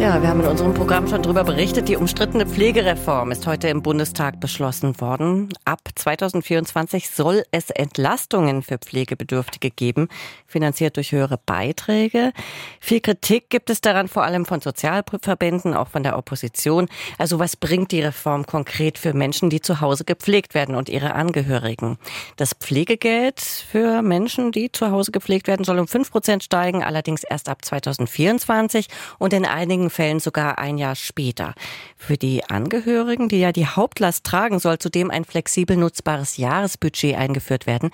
Ja, wir haben in unserem Programm schon darüber berichtet. Die umstrittene Pflegereform ist heute im Bundestag beschlossen worden. Ab 2024 soll es Entlastungen für Pflegebedürftige geben, finanziert durch höhere Beiträge. Viel Kritik gibt es daran, vor allem von Sozialverbänden, auch von der Opposition. Also was bringt die Reform konkret für Menschen, die zu Hause gepflegt werden und ihre Angehörigen? Das Pflegegeld für Menschen, die zu Hause gepflegt werden, soll um fünf Prozent steigen, allerdings erst ab 2024 und in einigen Fällen sogar ein Jahr später. Für die Angehörigen, die ja die Hauptlast tragen, soll zudem ein flexibel nutzbares Jahresbudget eingeführt werden.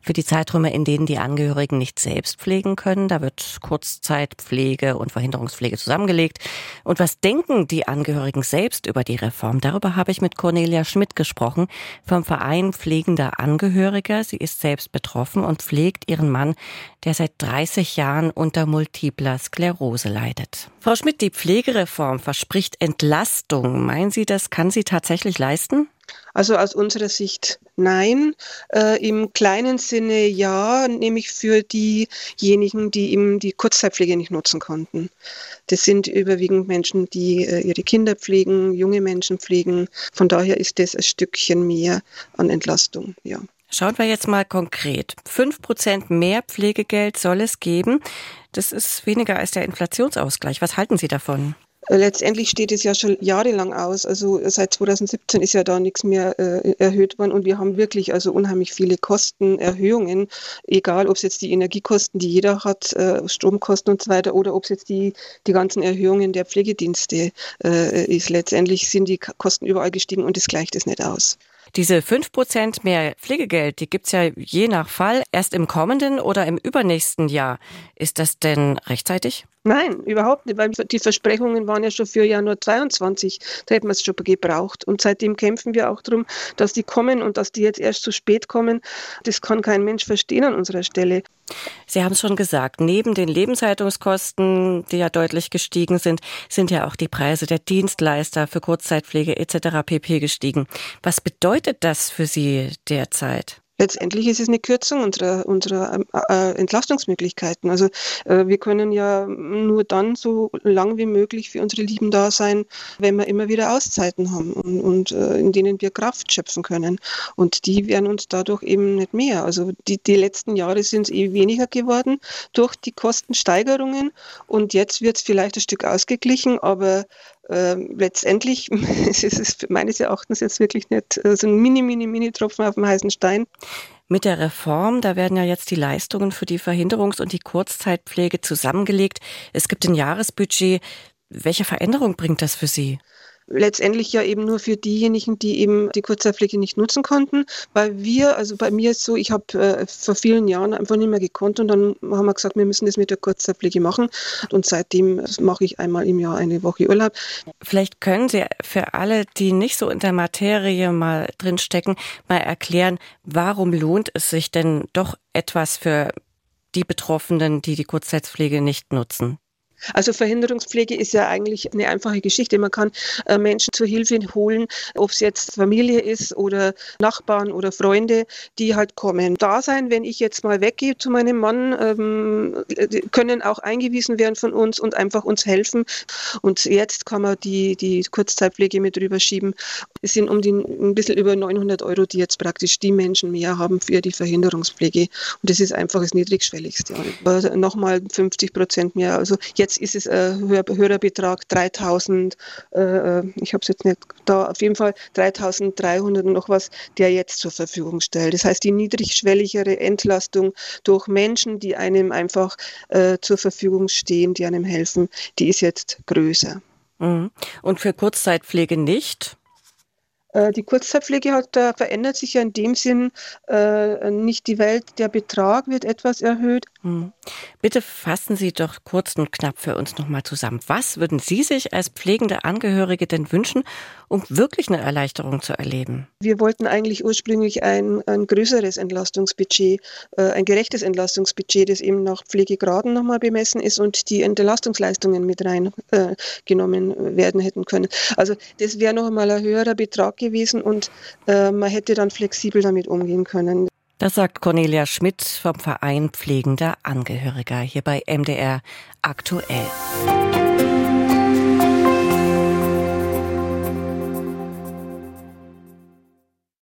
Für die Zeiträume, in denen die Angehörigen nicht selbst pflegen können, da wird Kurzzeitpflege und Verhinderungspflege zusammengelegt. Und was denken die Angehörigen selbst über die Reform? Darüber habe ich mit Cornelia Schmidt gesprochen vom Verein Pflegender Angehöriger. Sie ist selbst betroffen und pflegt ihren Mann, der seit 30 Jahren unter multipler Sklerose leidet. Frau Schmidt, die Pflegereform verspricht Entlastung. Meinen Sie, das kann sie tatsächlich leisten? Also aus unserer Sicht nein. Äh, Im kleinen Sinne ja, nämlich für diejenigen, die eben die Kurzzeitpflege nicht nutzen konnten. Das sind überwiegend Menschen, die äh, ihre Kinder pflegen, junge Menschen pflegen. Von daher ist das ein Stückchen mehr an Entlastung, ja. Schauen wir jetzt mal konkret. Fünf Prozent mehr Pflegegeld soll es geben. Das ist weniger als der Inflationsausgleich. Was halten Sie davon? Letztendlich steht es ja schon jahrelang aus. Also seit 2017 ist ja da nichts mehr äh, erhöht worden und wir haben wirklich also unheimlich viele Kostenerhöhungen, egal ob es jetzt die Energiekosten, die jeder hat, äh, Stromkosten und so weiter, oder ob es jetzt die, die ganzen Erhöhungen der Pflegedienste äh, ist. Letztendlich sind die Kosten überall gestiegen und es gleicht es nicht aus. Diese fünf Prozent mehr Pflegegeld, die gibt's ja je nach Fall erst im kommenden oder im übernächsten Jahr. Ist das denn rechtzeitig? Nein, überhaupt nicht, weil die Versprechungen waren ja schon für Januar 22. Da hätten wir es schon gebraucht. Und seitdem kämpfen wir auch darum, dass die kommen und dass die jetzt erst zu spät kommen. Das kann kein Mensch verstehen an unserer Stelle. Sie haben es schon gesagt, neben den Lebenshaltungskosten, die ja deutlich gestiegen sind, sind ja auch die Preise der Dienstleister für Kurzzeitpflege etc. pp gestiegen. Was bedeutet das für Sie derzeit? Letztendlich ist es eine Kürzung unserer, unserer ähm, äh, Entlastungsmöglichkeiten. Also äh, wir können ja nur dann so lang wie möglich für unsere Lieben da sein, wenn wir immer wieder Auszeiten haben und, und äh, in denen wir Kraft schöpfen können. Und die werden uns dadurch eben nicht mehr. Also die, die letzten Jahre sind es eh weniger geworden durch die Kostensteigerungen und jetzt wird es vielleicht ein Stück ausgeglichen, aber äh, letztendlich ist es meines Erachtens jetzt wirklich nicht so ein mini, mini, mini Tropfen auf dem heißen Stein. Mit der Reform, da werden ja jetzt die Leistungen für die Verhinderungs- und die Kurzzeitpflege zusammengelegt. Es gibt ein Jahresbudget. Welche Veränderung bringt das für Sie? Letztendlich ja eben nur für diejenigen, die eben die Kurzzeitpflege nicht nutzen konnten, weil wir, also bei mir ist so, ich habe äh, vor vielen Jahren einfach nicht mehr gekonnt und dann haben wir gesagt, wir müssen das mit der Kurzzeitpflege machen und seitdem mache ich einmal im Jahr eine Woche Urlaub. Vielleicht können Sie für alle, die nicht so in der Materie mal drinstecken, mal erklären, warum lohnt es sich denn doch etwas für die Betroffenen, die die Kurzzeitpflege nicht nutzen? Also Verhinderungspflege ist ja eigentlich eine einfache Geschichte. Man kann äh, Menschen zur Hilfe holen, ob es jetzt Familie ist oder Nachbarn oder Freunde, die halt kommen. Da sein, wenn ich jetzt mal weggehe zu meinem Mann, ähm, können auch eingewiesen werden von uns und einfach uns helfen. Und jetzt kann man die, die Kurzzeitpflege mit rüberschieben. Es sind um die, ein bisschen über 900 Euro, die jetzt praktisch die Menschen mehr haben für die Verhinderungspflege. Und das ist einfach das Niedrigschwelligste. Nochmal 50 Prozent mehr. Also jetzt ist es ein höherer Betrag, 3000, äh, äh, ich habe es jetzt nicht da, auf jeden Fall 3300 und noch was, der jetzt zur Verfügung stellt. Das heißt, die niedrigschwelligere Entlastung durch Menschen, die einem einfach äh, zur Verfügung stehen, die einem helfen, die ist jetzt größer. Mhm. Und für Kurzzeitpflege nicht? Äh, die Kurzzeitpflege hat, da verändert sich ja in dem Sinn äh, nicht die Welt, der Betrag wird etwas erhöht. Hm. Bitte fassen Sie doch kurz und knapp für uns nochmal zusammen. Was würden Sie sich als pflegende Angehörige denn wünschen, um wirklich eine Erleichterung zu erleben? Wir wollten eigentlich ursprünglich ein, ein größeres Entlastungsbudget, äh, ein gerechtes Entlastungsbudget, das eben nach Pflegegraden nochmal bemessen ist und die Entlastungsleistungen mit reingenommen äh, werden hätten können. Also das wäre noch einmal ein höherer Betrag gewesen und äh, man hätte dann flexibel damit umgehen können. Das sagt Cornelia Schmidt vom Verein Pflegender Angehöriger hier bei MDR aktuell.